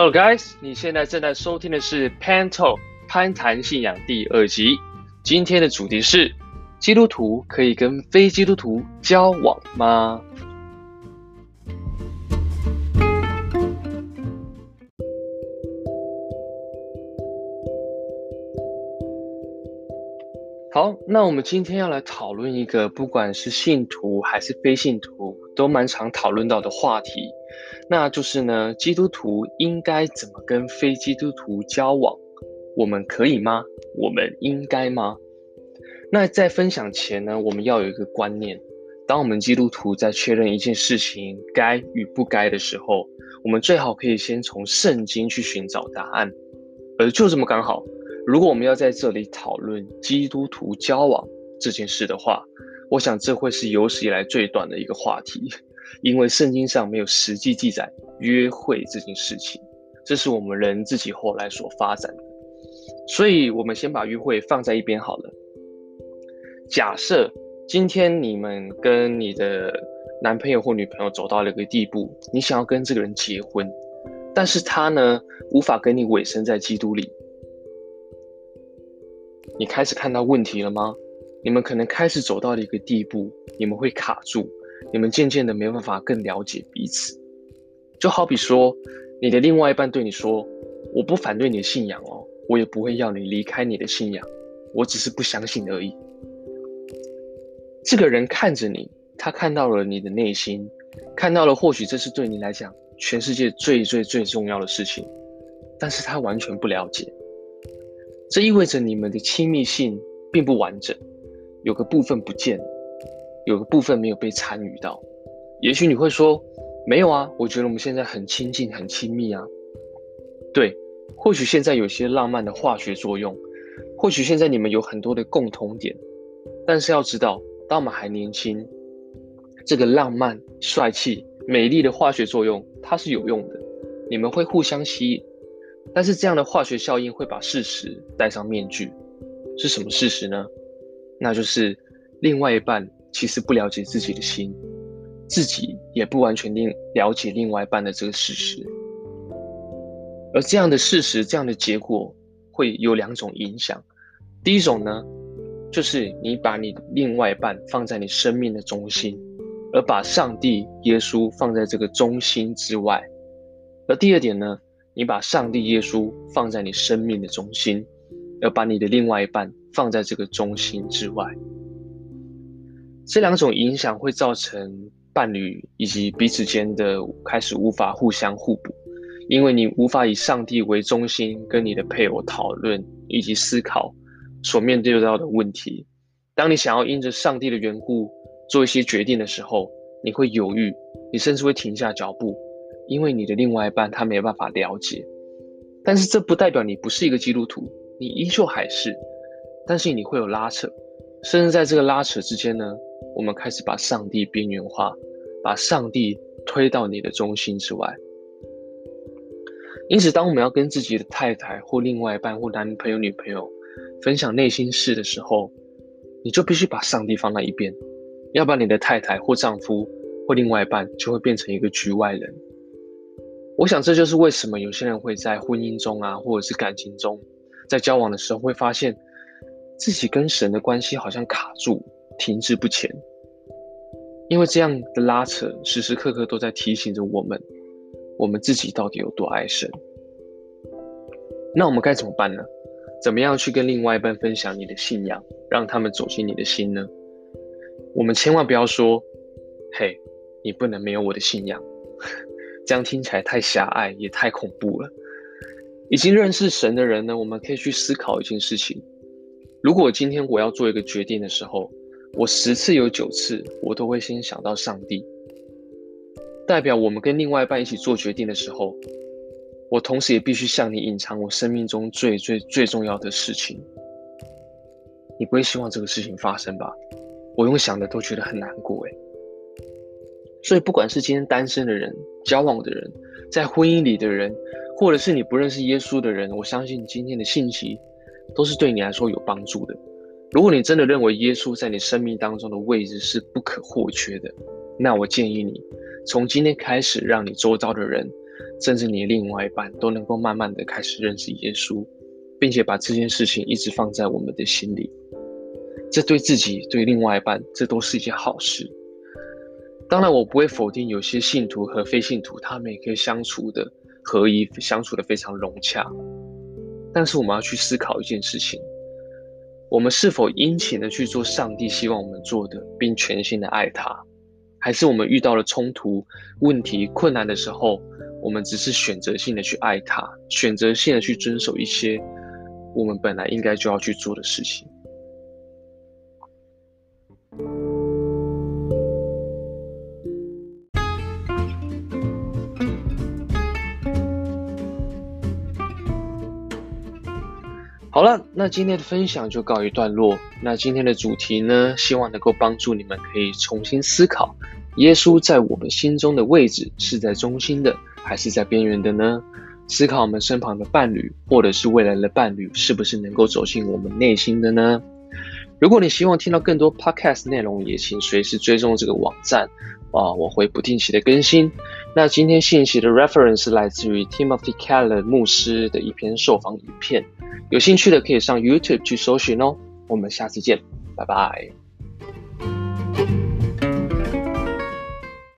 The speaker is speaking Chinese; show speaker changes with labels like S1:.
S1: Hello guys，你现在正在收听的是 Pan Talk 攀谈信仰第二集。今天的主题是：基督徒可以跟非基督徒交往吗？好，那我们今天要来讨论一个，不管是信徒还是非信徒，都蛮常讨论到的话题。那就是呢，基督徒应该怎么跟非基督徒交往？我们可以吗？我们应该吗？那在分享前呢，我们要有一个观念：当我们基督徒在确认一件事情该与不该的时候，我们最好可以先从圣经去寻找答案。而就这么刚好，如果我们要在这里讨论基督徒交往这件事的话，我想这会是有史以来最短的一个话题。因为圣经上没有实际记载约会这件事情，这是我们人自己后来所发展的，所以我们先把约会放在一边好了。假设今天你们跟你的男朋友或女朋友走到了一个地步，你想要跟这个人结婚，但是他呢，无法跟你委身在基督里，你开始看到问题了吗？你们可能开始走到了一个地步，你们会卡住。你们渐渐的没办法更了解彼此，就好比说，你的另外一半对你说：“我不反对你的信仰哦，我也不会要你离开你的信仰，我只是不相信而已。”这个人看着你，他看到了你的内心，看到了或许这是对你来讲全世界最最最重要的事情，但是他完全不了解。这意味着你们的亲密性并不完整，有个部分不见。有个部分没有被参与到，也许你会说，没有啊，我觉得我们现在很亲近、很亲密啊。对，或许现在有些浪漫的化学作用，或许现在你们有很多的共同点，但是要知道，当我们还年轻，这个浪漫、帅气、美丽的化学作用它是有用的，你们会互相吸引，但是这样的化学效应会把事实戴上面具，是什么事实呢？那就是另外一半。其实不了解自己的心，自己也不完全另了解另外一半的这个事实，而这样的事实，这样的结果会有两种影响。第一种呢，就是你把你另外一半放在你生命的中心，而把上帝、耶稣放在这个中心之外；而第二点呢，你把上帝、耶稣放在你生命的中心，而把你的另外一半放在这个中心之外。这两种影响会造成伴侣以及彼此间的开始无法互相互补，因为你无法以上帝为中心跟你的配偶讨论以及思考所面对到的问题。当你想要因着上帝的缘故做一些决定的时候，你会犹豫，你甚至会停下脚步，因为你的另外一半他没有办法了解。但是这不代表你不是一个基督徒，你依旧还是，但是你会有拉扯，甚至在这个拉扯之间呢。我们开始把上帝边缘化，把上帝推到你的中心之外。因此，当我们要跟自己的太太或另外一半或男朋友、女朋友分享内心事的时候，你就必须把上帝放在一边，要不然你的太太或丈夫或另外一半就会变成一个局外人。我想这就是为什么有些人会在婚姻中啊，或者是感情中，在交往的时候会发现自己跟神的关系好像卡住。停滞不前，因为这样的拉扯时时刻刻都在提醒着我们，我们自己到底有多爱神。那我们该怎么办呢？怎么样去跟另外一半分享你的信仰，让他们走进你的心呢？我们千万不要说：“嘿，你不能没有我的信仰。”这样听起来太狭隘，也太恐怖了。已经认识神的人呢，我们可以去思考一件事情：如果今天我要做一个决定的时候，我十次有九次，我都会先想到上帝。代表我们跟另外一半一起做决定的时候，我同时也必须向你隐藏我生命中最最最重要的事情。你不会希望这个事情发生吧？我用想的都觉得很难过诶。所以不管是今天单身的人、交往的人、在婚姻里的人，或者是你不认识耶稣的人，我相信今天的信息都是对你来说有帮助的。如果你真的认为耶稣在你生命当中的位置是不可或缺的，那我建议你从今天开始，让你周遭的人甚至你另外一半都能够慢慢的开始认识耶稣，并且把这件事情一直放在我们的心里。这对自己、对另外一半，这都是一件好事。当然，我不会否定有些信徒和非信徒，他们也可以相处的合一，相处的非常融洽。但是，我们要去思考一件事情：我们是否殷勤的去做上帝希望我们做的，并全心的爱他？还是我们遇到了冲突、问题、困难的时候，我们只是选择性的去爱他，选择性的去遵守一些我们本来应该就要去做的事情？好了，那今天的分享就告一段落。那今天的主题呢，希望能够帮助你们可以重新思考，耶稣在我们心中的位置是在中心的，还是在边缘的呢？思考我们身旁的伴侣，或者是未来的伴侣，是不是能够走进我们内心的呢？如果你希望听到更多 podcast 内容，也请随时追踪这个网站啊，我会不定期的更新。那今天信息的 reference 来自于 Timothy Keller 牧师的一篇受访影片。有兴趣的可以上 YouTube 去搜寻哦。我们下次见，拜拜。